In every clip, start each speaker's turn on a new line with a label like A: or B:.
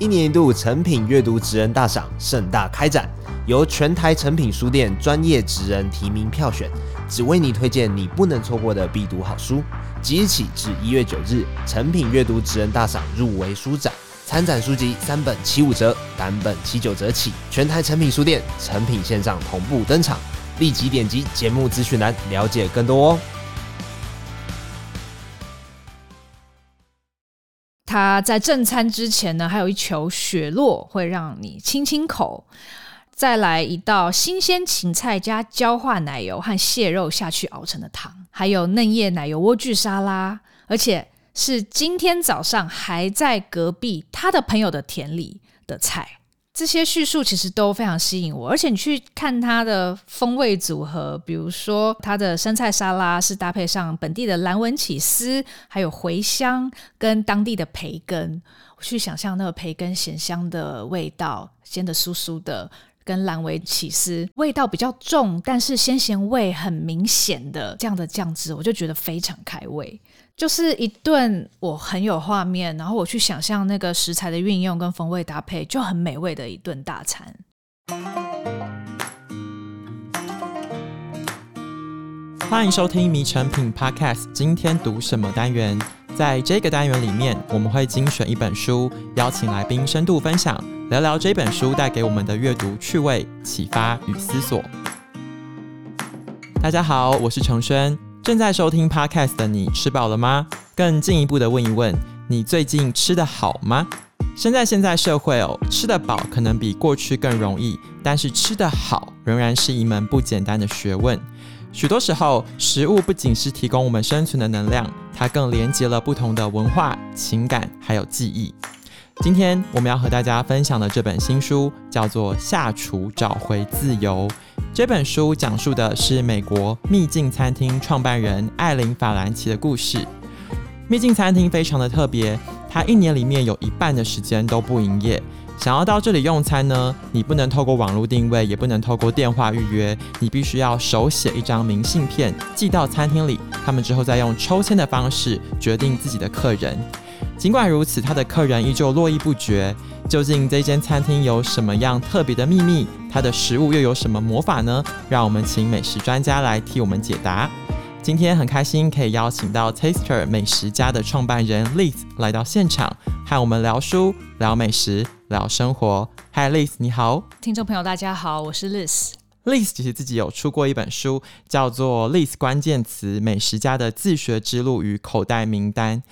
A: 一年一度成品阅读职人大赏盛大开展，由全台成品书店专业职人提名票选，只为你推荐你不能错过的必读好书。即日起至一月九日，成品阅读职人大赏入围书展，参展书籍三本七五折，单本七九折起。全台成品书店、成品线上同步登场，立即点击节目资讯栏了解更多哦。
B: 他在正餐之前呢，还有一球雪落会让你清清口，再来一道新鲜芹菜加焦化奶油和蟹肉下去熬成的汤，还有嫩叶奶油莴苣沙拉，而且是今天早上还在隔壁他的朋友的田里的菜。这些叙述其实都非常吸引我，而且你去看它的风味组合，比如说它的生菜沙拉是搭配上本地的蓝纹起司，还有茴香跟当地的培根，去想象那个培根咸香的味道，煎的酥酥的，跟蓝纹起司味道比较重，但是鲜咸味很明显的这样的酱汁，我就觉得非常开胃。就是一顿我很有画面，然后我去想象那个食材的运用跟风味搭配，就很美味的一顿大餐。
C: 欢迎收听《迷成品 Podcast》，今天读什么单元？在这个单元里面，我们会精选一本书，邀请来宾深度分享，聊聊这本书带给我们的阅读趣味、启发与思索。大家好，我是承轩。正在收听 Podcast 的你吃饱了吗？更进一步的问一问，你最近吃得好吗？身在现在社会哦，吃得饱可能比过去更容易，但是吃得好仍然是一门不简单的学问。许多时候，食物不仅是提供我们生存的能量，它更连接了不同的文化、情感还有记忆。今天我们要和大家分享的这本新书叫做《下厨找回自由》。这本书讲述的是美国秘境餐厅创办人艾琳·法兰奇的故事。秘境餐厅非常的特别，它一年里面有一半的时间都不营业。想要到这里用餐呢，你不能透过网络定位，也不能透过电话预约，你必须要手写一张明信片寄到餐厅里，他们之后再用抽签的方式决定自己的客人。尽管如此，他的客人依旧络绎不绝。究竟这间餐厅有什么样特别的秘密？它的食物又有什么魔法呢？让我们请美食专家来替我们解答。今天很开心可以邀请到 Taster 美食家的创办人 Liz 来到现场，和我们聊书、聊美食、聊生活。Hi Liz，你好，
B: 听众朋友大家好，我是 Liz。
C: Liz 其实自己有出过一本书，叫做《Liz 关键词：美食家的自学之路与口袋名单》。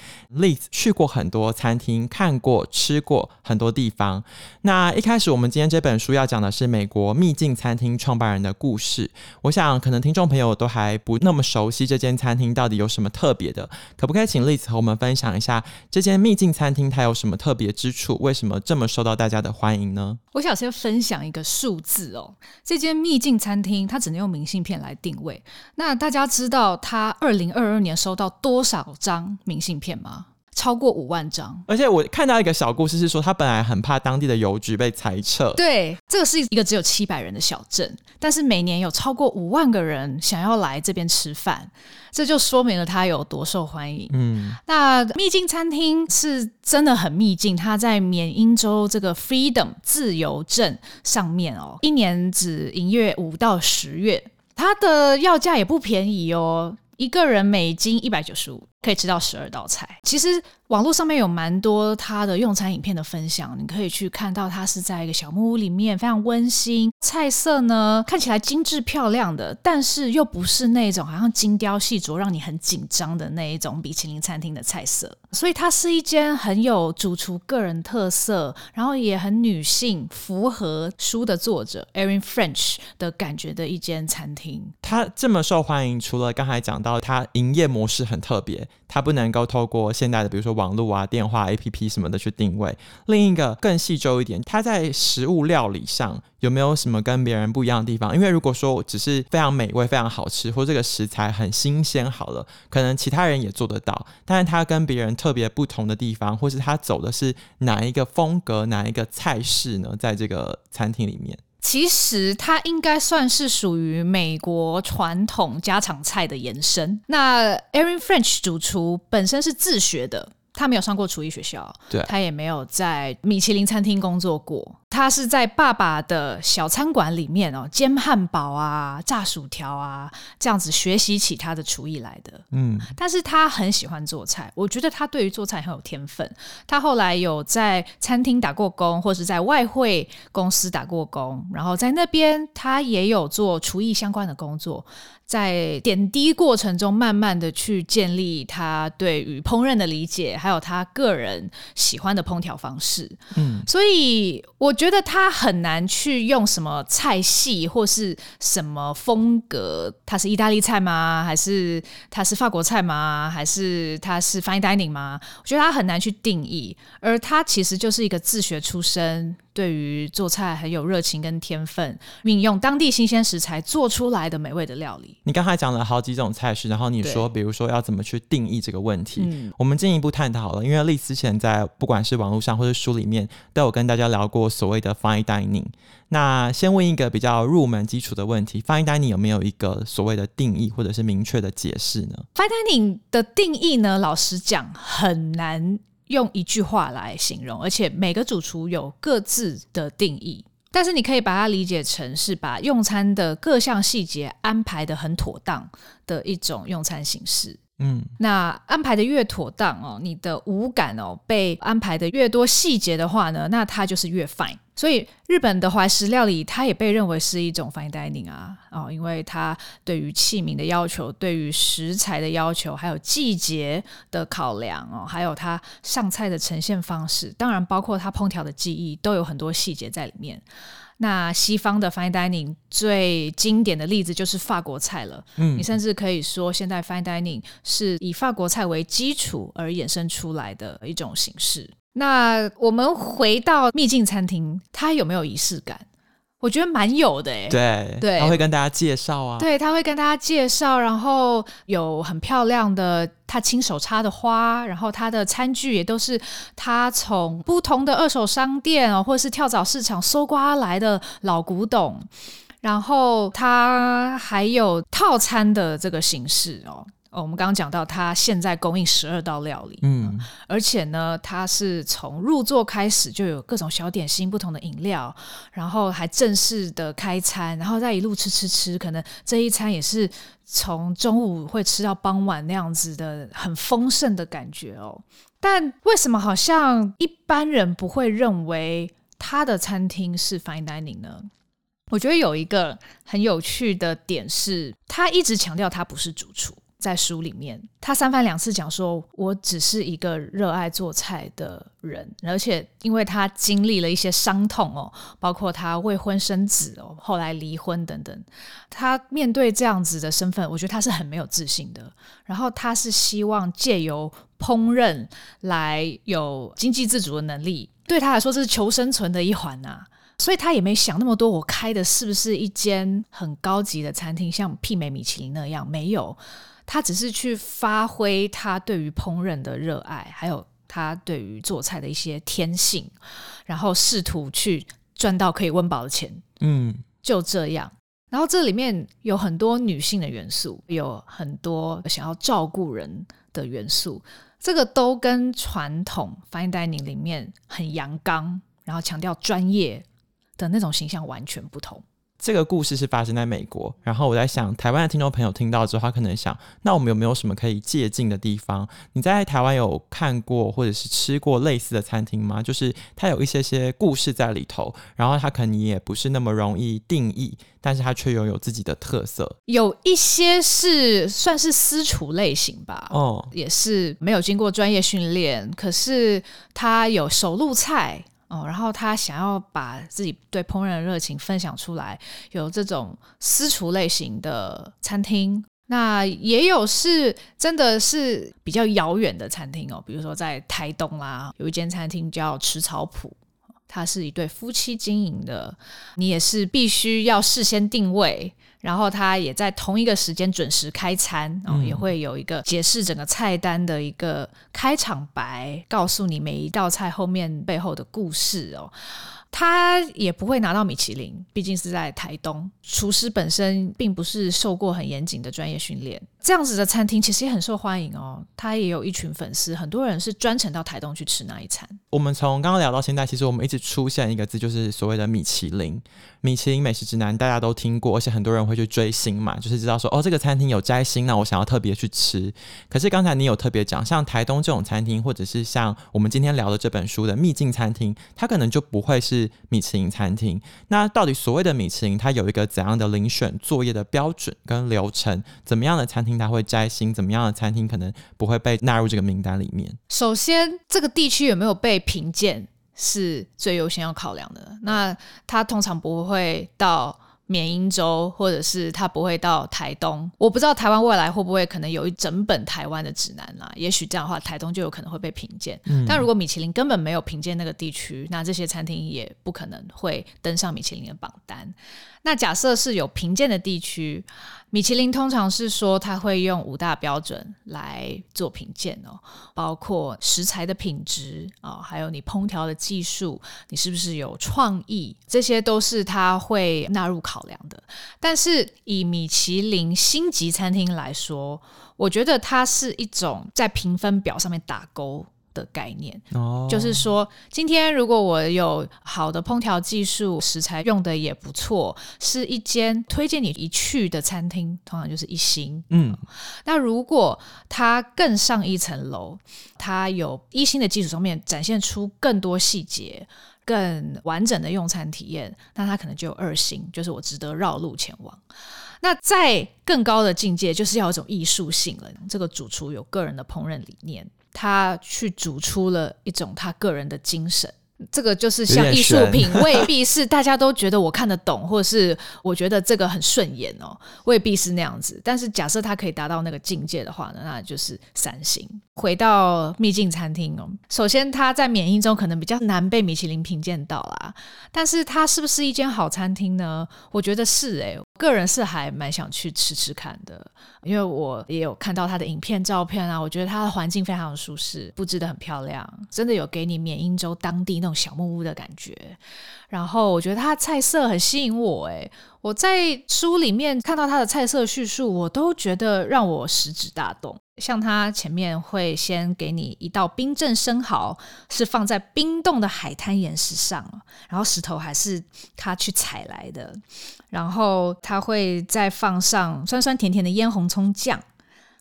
C: Liz 去过很多餐厅，看过、吃过很多地方。那一开始，我们今天这本书要讲的是美国秘境餐厅创办人的故事。我想，可能听众朋友都还不那么熟悉这间餐厅到底有什么特别的，可不可以请 Liz 和我们分享一下这间秘境餐厅它有什么特别之处？为什么这么受到大家的欢迎呢？
B: 我想先分享一个数字哦，这间秘境进餐厅他只能用明信片来定位。那大家知道他二零二二年收到多少张明信片吗？超过五万张。
C: 而且我看到一个小故事是说，他本来很怕当地的邮局被裁撤。
B: 对，这个是一个只有七百人的小镇，但是每年有超过五万个人想要来这边吃饭，这就说明了它有多受欢迎。嗯，那秘境餐厅是真的很秘境，它在缅因州这个 Freedom 自由镇上面哦，一年只营业五到十月，它的要价也不便宜哦，一个人每斤一百九十五。可以吃到十二道菜。其实网络上面有蛮多他的用餐影片的分享，你可以去看到他是在一个小木屋里面，非常温馨，菜色呢看起来精致漂亮的，但是又不是那种好像精雕细琢让你很紧张的那一种米其林餐厅的菜色。所以它是一间很有主厨个人特色，然后也很女性，符合书的作者 Erin French 的感觉的一间餐厅。
C: 它这么受欢迎，除了刚才讲到它营业模式很特别。它不能够透过现代的，比如说网络啊、电话、APP 什么的去定位。另一个更细周一点，它在食物料理上有没有什么跟别人不一样的地方？因为如果说只是非常美味、非常好吃，或这个食材很新鲜，好了，可能其他人也做得到。但是它跟别人特别不同的地方，或是它走的是哪一个风格、哪一个菜式呢？在这个餐厅里面。
B: 其实它应该算是属于美国传统家常菜的延伸。那 Erin French 主厨本身是自学的，他没有上过厨艺学校，
C: 对，
B: 他也没有在米其林餐厅工作过。他是在爸爸的小餐馆里面哦，煎汉堡啊、炸薯条啊，这样子学习起他的厨艺来的。
C: 嗯，
B: 但是他很喜欢做菜，我觉得他对于做菜很有天分。他后来有在餐厅打过工，或是在外汇公司打过工，然后在那边他也有做厨艺相关的工作。在点滴过程中，慢慢的去建立他对于烹饪的理解，还有他个人喜欢的烹调方式。嗯，所以我觉得他很难去用什么菜系或是什么风格，他是意大利菜吗？还是他是法国菜吗？还是他是 fine dining 吗？我觉得他很难去定义，而他其实就是一个自学出身。对于做菜很有热情跟天分，运用当地新鲜食材做出来的美味的料理。
C: 你刚才讲了好几种菜式，然后你说，比如说要怎么去定义这个问题，
B: 嗯、
C: 我们进一步探讨了。因为丽丝之前在不管是网络上或者书里面，都有跟大家聊过所谓的 fine dining。那先问一个比较入门基础的问题：fine dining 有没有一个所谓的定义或者是明确的解释呢
B: ？fine dining 的定义呢，老实讲很难。用一句话来形容，而且每个主厨有各自的定义，但是你可以把它理解成是把用餐的各项细节安排的很妥当的一种用餐形式。嗯，那安排的越妥当哦，你的五感哦被安排的越多细节的话呢，那它就是越 fine。所以日本的怀石料理，它也被认为是一种 fine dining 啊，哦，因为它对于器皿的要求、对于食材的要求，还有季节的考量哦，还有它上菜的呈现方式，当然包括它烹调的技艺，都有很多细节在里面。那西方的 fine dining 最经典的例子就是法国菜了，嗯，你甚至可以说，现在 fine dining 是以法国菜为基础而衍生出来的一种形式。那我们回到秘境餐厅，它有没有仪式感？我觉得蛮有的诶。
C: 对
B: 对，
C: 他会跟大家介绍啊。
B: 对，他会跟大家介绍，然后有很漂亮的他亲手插的花，然后他的餐具也都是他从不同的二手商店哦，或者是跳蚤市场搜刮来的老古董，然后他还有套餐的这个形式哦。哦，我们刚刚讲到，他现在供应十二道料理，嗯，而且呢，他是从入座开始就有各种小点心、不同的饮料，然后还正式的开餐，然后再一路吃吃吃，可能这一餐也是从中午会吃到傍晚那样子的很丰盛的感觉哦。但为什么好像一般人不会认为他的餐厅是 fine dining 呢？我觉得有一个很有趣的点是，他一直强调他不是主厨。在书里面，他三番两次讲说：“我只是一个热爱做菜的人，而且因为他经历了一些伤痛哦，包括他未婚生子哦，后来离婚等等，他面对这样子的身份，我觉得他是很没有自信的。然后他是希望借由烹饪来有经济自主的能力，对他来说这是求生存的一环呐。所以他也没想那么多，我开的是不是一间很高级的餐厅，像媲美米其林那样？没有。”他只是去发挥他对于烹饪的热爱，还有他对于做菜的一些天性，然后试图去赚到可以温饱的钱。嗯，就这样。然后这里面有很多女性的元素，有很多想要照顾人的元素，这个都跟传统 fine dining 里面很阳刚，然后强调专业的那种形象完全不同。
C: 这个故事是发生在美国，然后我在想，台湾的听众朋友听到之后，他可能想，那我们有没有什么可以借鉴的地方？你在台湾有看过或者是吃过类似的餐厅吗？就是它有一些些故事在里头，然后它可能也不是那么容易定义，但是它却拥有自己的特色。
B: 有一些是算是私厨类型吧，哦，也是没有经过专业训练，可是它有手路菜。哦，然后他想要把自己对烹饪的热情分享出来，有这种私厨类型的餐厅，那也有是真的是比较遥远的餐厅哦，比如说在台东啦，有一间餐厅叫吃草谱，它是一对夫妻经营的，你也是必须要事先定位，然后他也在同一个时间准时开餐，然后也会有一个解释整个菜单的一个开场白，告诉你每一道菜后面背后的故事哦。他也不会拿到米其林，毕竟是在台东，厨师本身并不是受过很严谨的专业训练。这样子的餐厅其实也很受欢迎哦，他也有一群粉丝，很多人是专程到台东去吃那一餐。
C: 我们从刚刚聊到现在，其实我们一直出现一个字，就是所谓的米其林。米其林美食指南大家都听过，而且很多人会去追星嘛，就是知道说哦，这个餐厅有摘星，那我想要特别去吃。可是刚才你有特别讲，像台东这种餐厅，或者是像我们今天聊的这本书的秘境餐厅，它可能就不会是米其林餐厅。那到底所谓的米其林，它有一个怎样的遴选作业的标准跟流程？怎么样的餐厅它会摘星？怎么样的餐厅可能不会被纳入这个名单里面？
B: 首先，这个地区有没有被评鉴？是最优先要考量的。那它通常不会到缅因州，或者是他不会到台东。我不知道台湾未来会不会可能有一整本台湾的指南啦。也许这样的话，台东就有可能会被评鉴。嗯。但如果米其林根本没有评鉴那个地区，那这些餐厅也不可能会登上米其林的榜单。那假设是有评鉴的地区，米其林通常是说他会用五大标准来做评鉴哦，包括食材的品质啊，还有你烹调的技术，你是不是有创意，这些都是他会纳入考量的。但是以米其林星级餐厅来说，我觉得它是一种在评分表上面打勾。的概念，oh. 就是说，今天如果我有好的烹调技术，食材用的也不错，是一间推荐你一去的餐厅，通常就是一星。嗯，那如果它更上一层楼，它有一星的基础上面展现出更多细节、更完整的用餐体验，那它可能就有二星，就是我值得绕路前往。那在更高的境界，就是要有一种艺术性了。这个主厨有个人的烹饪理念。他去煮出了一种他个人的精神。这个就是像艺术品，未必是大家都觉得我看得懂，或者是我觉得这个很顺眼哦，未必是那样子。但是假设它可以达到那个境界的话呢，那就是三星。回到秘境餐厅哦，首先它在缅因中可能比较难被米其林评鉴到啦，但是它是不是一间好餐厅呢？我觉得是诶，个人是还蛮想去吃吃看的，因为我也有看到它的影片照片啊，我觉得它的环境非常的舒适，布置得很漂亮，真的有给你缅因州当地那种小木屋的感觉。然后我觉得它的菜色很吸引我，诶，我在书里面看到它的菜色叙述，我都觉得让我食指大动。像它前面会先给你一道冰镇生蚝，是放在冰冻的海滩岩石上，然后石头还是他去采来的，然后他会再放上酸酸甜甜的腌红葱酱，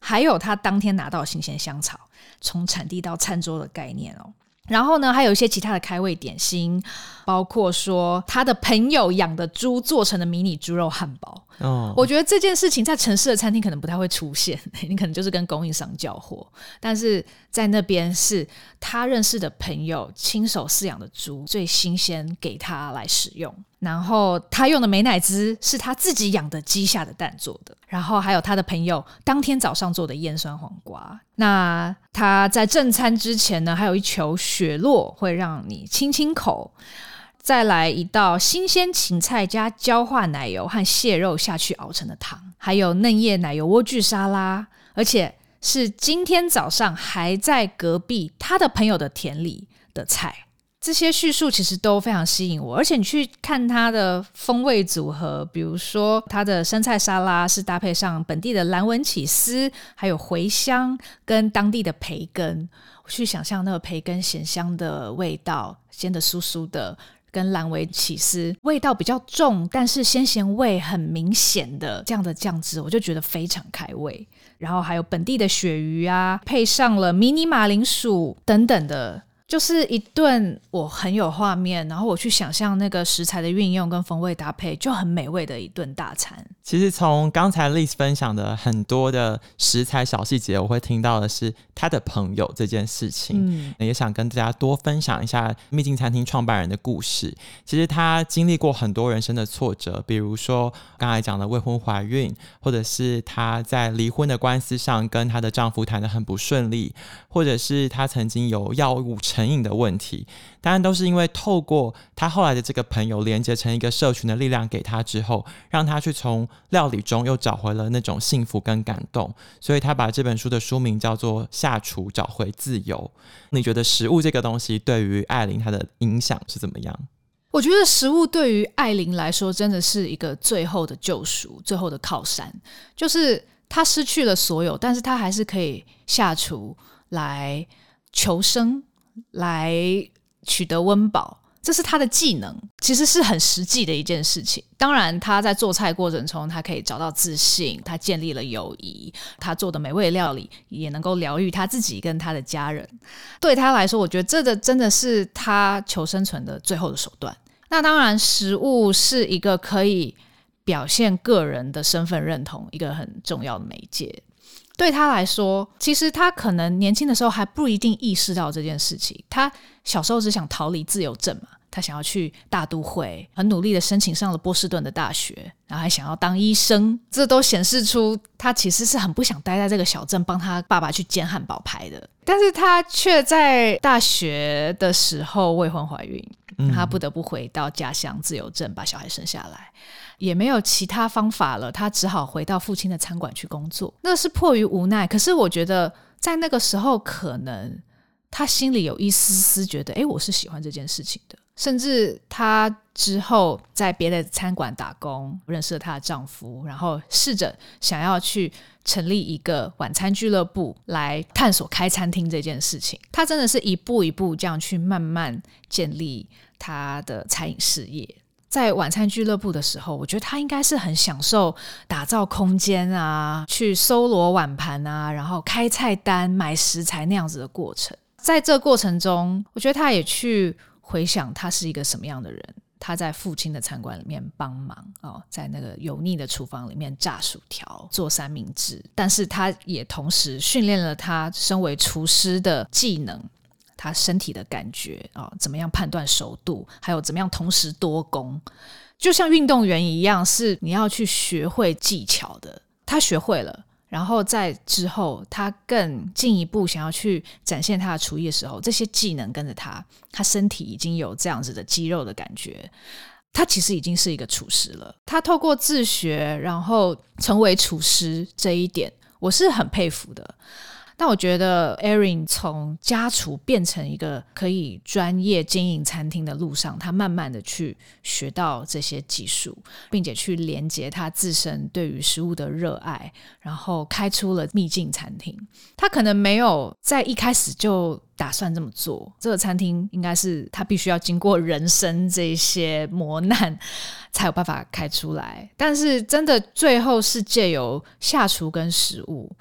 B: 还有他当天拿到新鲜香草，从产地到餐桌的概念哦。然后呢，还有一些其他的开胃点心，包括说他的朋友养的猪做成的迷你猪肉汉堡。哦，我觉得这件事情在城市的餐厅可能不太会出现，你可能就是跟供应商叫货，但是在那边是他认识的朋友亲手饲养的猪，最新鲜给他来使用。然后他用的美乃滋是他自己养的鸡下的蛋做的，然后还有他的朋友当天早上做的腌酸黄瓜。那他在正餐之前呢，还有一球雪落会让你清清口。再来一道新鲜芹菜加焦化奶油和蟹肉下去熬成的汤，还有嫩叶奶油莴苣沙拉，而且是今天早上还在隔壁他的朋友的田里的菜。这些叙述其实都非常吸引我，而且你去看它的风味组合，比如说它的生菜沙拉是搭配上本地的蓝纹起司，还有茴香跟当地的培根，我去想象那个培根咸香的味道，煎得酥酥的。跟蓝莓起司味道比较重，但是鲜咸味很明显的这样的酱汁，我就觉得非常开胃。然后还有本地的鳕鱼啊，配上了迷你马铃薯等等的。就是一顿我很有画面，然后我去想象那个食材的运用跟风味搭配，就很美味的一顿大餐。
C: 其实从刚才 Liz 分享的很多的食材小细节，我会听到的是他的朋友这件事情。嗯，也想跟大家多分享一下秘境餐厅创办人的故事。其实他经历过很多人生的挫折，比如说刚才讲的未婚怀孕，或者是他在离婚的官司上跟他的丈夫谈得很不顺利，或者是他曾经有药物成成瘾的问题。当然都是因为透过他后来的这个朋友连接成一个社群的力量给他之后，让他去从料理中又找回了那种幸福跟感动。所以他把这本书的书名叫做《下厨找回自由》。你觉得食物这个东西对于艾琳她的影响是怎么样？
B: 我觉得食物对于艾琳来说真的是一个最后的救赎，最后的靠山。就是她失去了所有，但是她还是可以下厨来求生，来取得温饱。这是他的技能，其实是很实际的一件事情。当然，他在做菜过程中，他可以找到自信，他建立了友谊，他做的美味料理也能够疗愈他自己跟他的家人。对他来说，我觉得这个真的是他求生存的最后的手段。那当然，食物是一个可以表现个人的身份认同一个很重要的媒介。对他来说，其实他可能年轻的时候还不一定意识到这件事情。他小时候只想逃离自由镇嘛。他想要去大都会，很努力的申请上了波士顿的大学，然后还想要当医生，这都显示出他其实是很不想待在这个小镇，帮他爸爸去煎汉堡排的。但是他却在大学的时候未婚怀孕，他不得不回到家乡自由镇把小孩生下来，也没有其他方法了，他只好回到父亲的餐馆去工作。那是迫于无奈，可是我觉得在那个时候，可能他心里有一丝丝觉得，诶，我是喜欢这件事情的。甚至她之后在别的餐馆打工，认识了她的丈夫，然后试着想要去成立一个晚餐俱乐部，来探索开餐厅这件事情。她真的是一步一步这样去慢慢建立她的餐饮事业。在晚餐俱乐部的时候，我觉得他应该是很享受打造空间啊，去搜罗碗盘啊，然后开菜单、买食材那样子的过程。在这过程中，我觉得他也去。回想他是一个什么样的人，他在父亲的餐馆里面帮忙哦，在那个油腻的厨房里面炸薯条、做三明治，但是他也同时训练了他身为厨师的技能，他身体的感觉啊、怎么样判断熟度，还有怎么样同时多工，就像运动员一样，是你要去学会技巧的，他学会了。然后在之后，他更进一步想要去展现他的厨艺的时候，这些技能跟着他，他身体已经有这样子的肌肉的感觉，他其实已经是一个厨师了。他透过自学，然后成为厨师这一点，我是很佩服的。但我觉得，Erin 从家厨变成一个可以专业经营餐厅的路上，他慢慢的去学到这些技术，并且去连接他自身对于食物的热爱，然后开出了秘境餐厅。他可能没有在一开始就打算这么做，这个餐厅应该是他必须要经过人生这些磨难才有办法开出来。但是真的最后是借由下厨跟食物。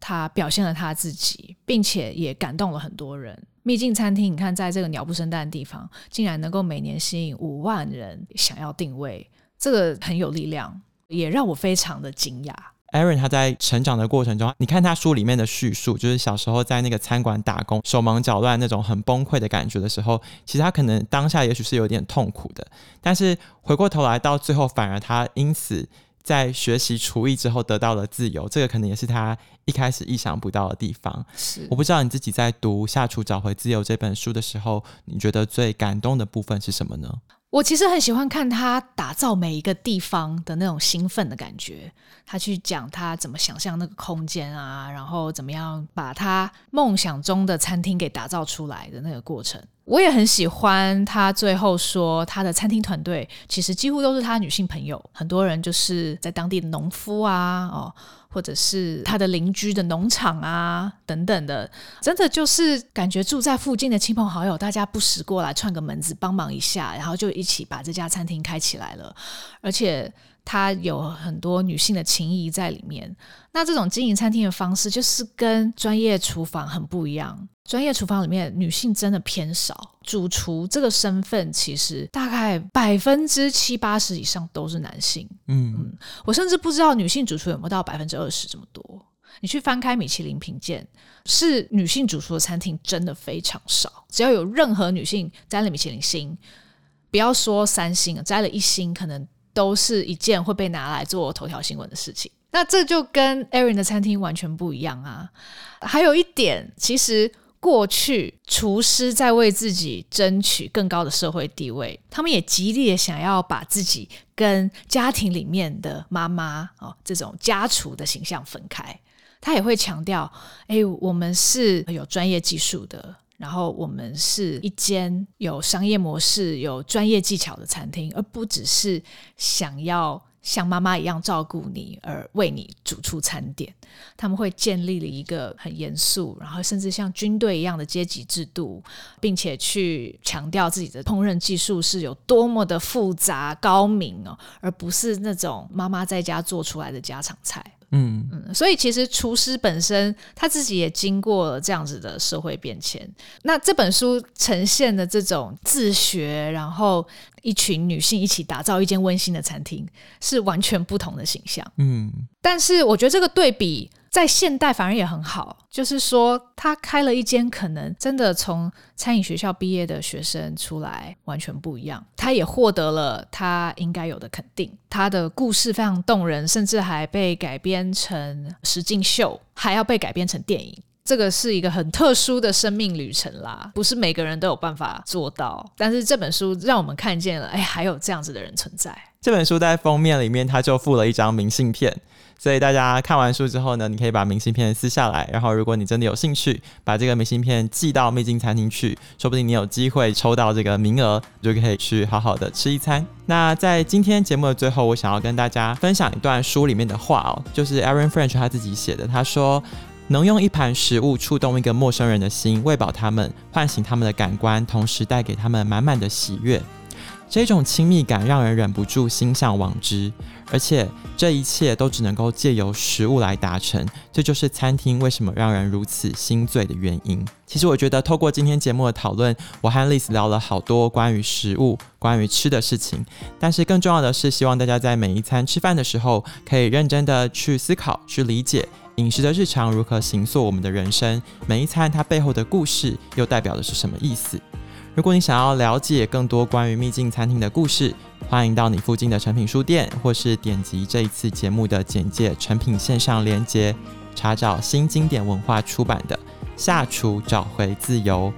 B: 他表现了他自己，并且也感动了很多人。秘境餐厅，你看，在这个鸟不生蛋的地方，竟然能够每年吸引五万人想要定位，这个很有力量，也让我非常的惊讶。
C: Erin 他在成长的过程中，你看他书里面的叙述，就是小时候在那个餐馆打工，手忙脚乱那种很崩溃的感觉的时候，其实他可能当下也许是有点痛苦的，但是回过头来到最后，反而他因此。在学习厨艺之后得到了自由，这个可能也是他一开始意想不到的地方。
B: 是，
C: 我不知道你自己在读《下厨找回自由》这本书的时候，你觉得最感动的部分是什么呢？
B: 我其实很喜欢看他打造每一个地方的那种兴奋的感觉。他去讲他怎么想象那个空间啊，然后怎么样把他梦想中的餐厅给打造出来的那个过程。我也很喜欢他最后说，他的餐厅团队其实几乎都是他女性朋友，很多人就是在当地的农夫啊，哦，或者是他的邻居的农场啊等等的，真的就是感觉住在附近的亲朋好友，大家不时过来串个门子帮忙一下，然后就一起把这家餐厅开起来了，而且。他有很多女性的情谊在里面。那这种经营餐厅的方式，就是跟专业厨房很不一样。专业厨房里面女性真的偏少，主厨这个身份其实大概百分之七八十以上都是男性。嗯嗯，我甚至不知道女性主厨有没有到百分之二十这么多。你去翻开米其林评鉴，是女性主厨的餐厅真的非常少。只要有任何女性摘了米其林星，不要说三星，摘了一星，可能。都是一件会被拿来做头条新闻的事情，那这就跟 Erin 的餐厅完全不一样啊。还有一点，其实过去厨师在为自己争取更高的社会地位，他们也极力的想要把自己跟家庭里面的妈妈哦这种家厨的形象分开。他也会强调，哎，我们是有专业技术的，然后我们是一间有商业模式、有专业技巧的餐厅，而不只是想要。像妈妈一样照顾你，而为你煮出餐点，他们会建立了一个很严肃，然后甚至像军队一样的阶级制度，并且去强调自己的烹饪技术是有多么的复杂高明哦，而不是那种妈妈在家做出来的家常菜。嗯嗯，所以其实厨师本身他自己也经过了这样子的社会变迁。那这本书呈现的这种自学，然后一群女性一起打造一间温馨的餐厅，是完全不同的形象。嗯，但是我觉得这个对比。在现代反而也很好，就是说他开了一间可能真的从餐饮学校毕业的学生出来完全不一样，他也获得了他应该有的肯定。他的故事非常动人，甚至还被改编成实境秀，还要被改编成电影。这个是一个很特殊的生命旅程啦，不是每个人都有办法做到。但是这本书让我们看见了，哎，还有这样子的人存在。
C: 这本书在封面里面，他就附了一张明信片。所以大家看完书之后呢，你可以把明信片撕下来，然后如果你真的有兴趣，把这个明信片寄到秘境餐厅去，说不定你有机会抽到这个名额，你就可以去好好的吃一餐。那在今天节目的最后，我想要跟大家分享一段书里面的话哦，就是 Aaron French 他自己写的，他说：“能用一盘食物触动一个陌生人的心，喂饱他们，唤醒他们的感官，同时带给他们满满的喜悦。”这种亲密感让人忍不住心向往之，而且这一切都只能够借由食物来达成，这就是餐厅为什么让人如此心醉的原因。其实我觉得透过今天节目的讨论，我和 Liz 聊了好多关于食物、关于吃的事情，但是更重要的是，希望大家在每一餐吃饭的时候，可以认真的去思考、去理解饮食的日常如何形塑我们的人生，每一餐它背后的故事又代表的是什么意思。如果你想要了解更多关于秘境餐厅的故事，欢迎到你附近的诚品书店，或是点击这一次节目的简介诚品线上连结，查找新经典文化出版的《下厨找回自由》。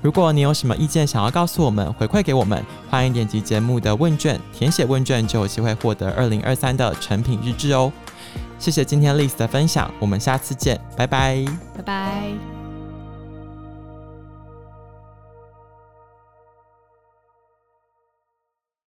C: 如果你有什么意见想要告诉我们，回馈给我们，欢迎点击节目的问卷，填写问卷就有机会获得二零二三的诚品日志哦。谢谢今天 Liz 的分享，我们下次见，拜拜，
B: 拜拜。